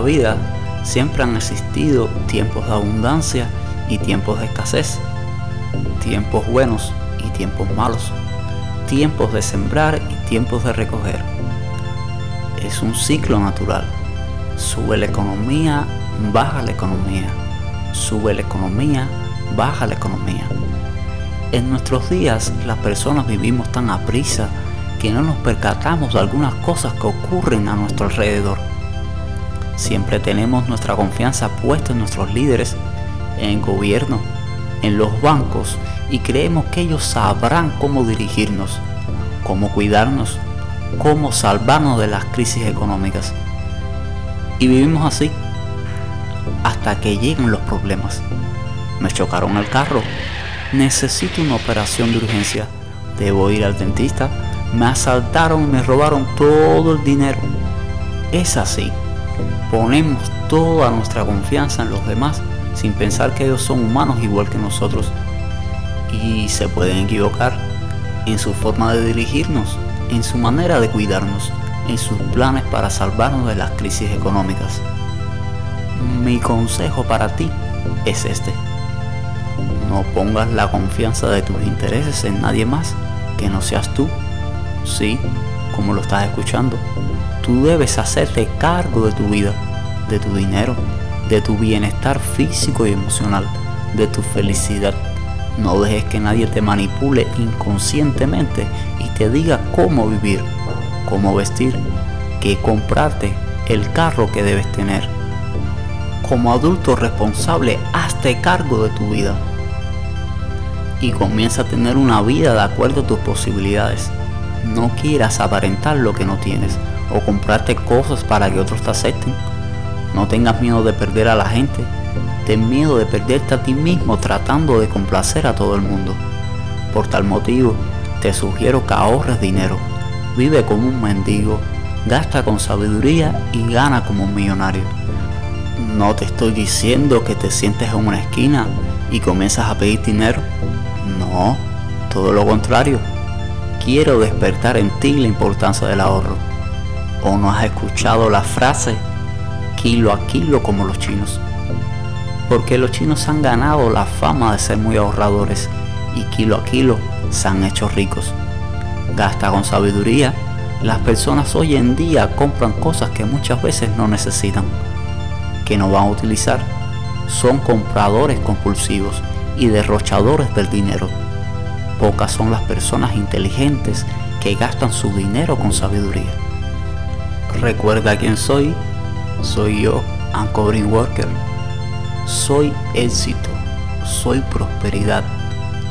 vida siempre han existido tiempos de abundancia y tiempos de escasez, tiempos buenos y tiempos malos, tiempos de sembrar y tiempos de recoger. Es un ciclo natural. Sube la economía, baja la economía. Sube la economía, baja la economía. En nuestros días las personas vivimos tan a prisa que no nos percatamos de algunas cosas que ocurren a nuestro alrededor. Siempre tenemos nuestra confianza puesta en nuestros líderes, en el gobierno, en los bancos y creemos que ellos sabrán cómo dirigirnos, cómo cuidarnos, cómo salvarnos de las crisis económicas. Y vivimos así hasta que llegan los problemas. Me chocaron el carro, necesito una operación de urgencia, debo ir al dentista, me asaltaron y me robaron todo el dinero. Es así, ponemos toda nuestra confianza en los demás sin pensar que ellos son humanos igual que nosotros y se pueden equivocar en su forma de dirigirnos, en su manera de cuidarnos, en sus planes para salvarnos de las crisis económicas. Mi consejo para ti es este. No pongas la confianza de tus intereses en nadie más que no seas tú. Sí, como lo estás escuchando, tú debes hacerte cargo de tu vida, de tu dinero, de tu bienestar físico y emocional, de tu felicidad. No dejes que nadie te manipule inconscientemente y te diga cómo vivir, cómo vestir, qué comprarte, el carro que debes tener. Como adulto responsable, hazte cargo de tu vida y comienza a tener una vida de acuerdo a tus posibilidades. No quieras aparentar lo que no tienes o comprarte cosas para que otros te acepten no tengas miedo de perder a la gente. Ten miedo de perderte a ti mismo tratando de complacer a todo el mundo. Por tal motivo, te sugiero que ahorres dinero. Vive como un mendigo, gasta con sabiduría y gana como un millonario. No te estoy diciendo que te sientes en una esquina y comienzas a pedir dinero. No, todo lo contrario. Quiero despertar en ti la importancia del ahorro. ¿O no has escuchado la frase kilo a kilo como los chinos. Porque los chinos han ganado la fama de ser muy ahorradores y kilo a kilo se han hecho ricos. Gasta con sabiduría. Las personas hoy en día compran cosas que muchas veces no necesitan, que no van a utilizar. Son compradores compulsivos y derrochadores del dinero. Pocas son las personas inteligentes que gastan su dinero con sabiduría. Recuerda quién soy soy yo, Anko Worker. Soy éxito, soy prosperidad,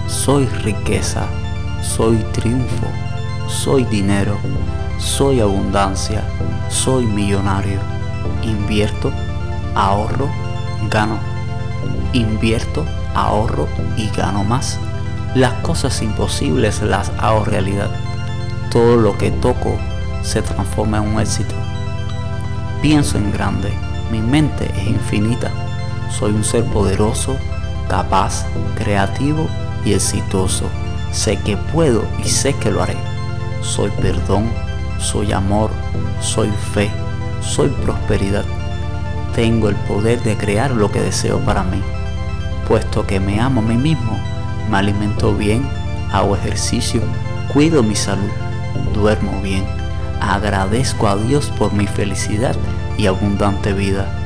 soy riqueza, soy triunfo, soy dinero, soy abundancia, soy millonario. Invierto, ahorro, gano. Invierto, ahorro y gano más. Las cosas imposibles las hago realidad. Todo lo que toco se transforma en un éxito pienso en grande, mi mente es infinita. Soy un ser poderoso, capaz, creativo y exitoso. Sé que puedo y sé que lo haré. Soy perdón, soy amor, soy fe, soy prosperidad. Tengo el poder de crear lo que deseo para mí. Puesto que me amo a mí mismo, me alimento bien, hago ejercicio, cuido mi salud, duermo bien agradezco a Dios por mi felicidad y abundante vida.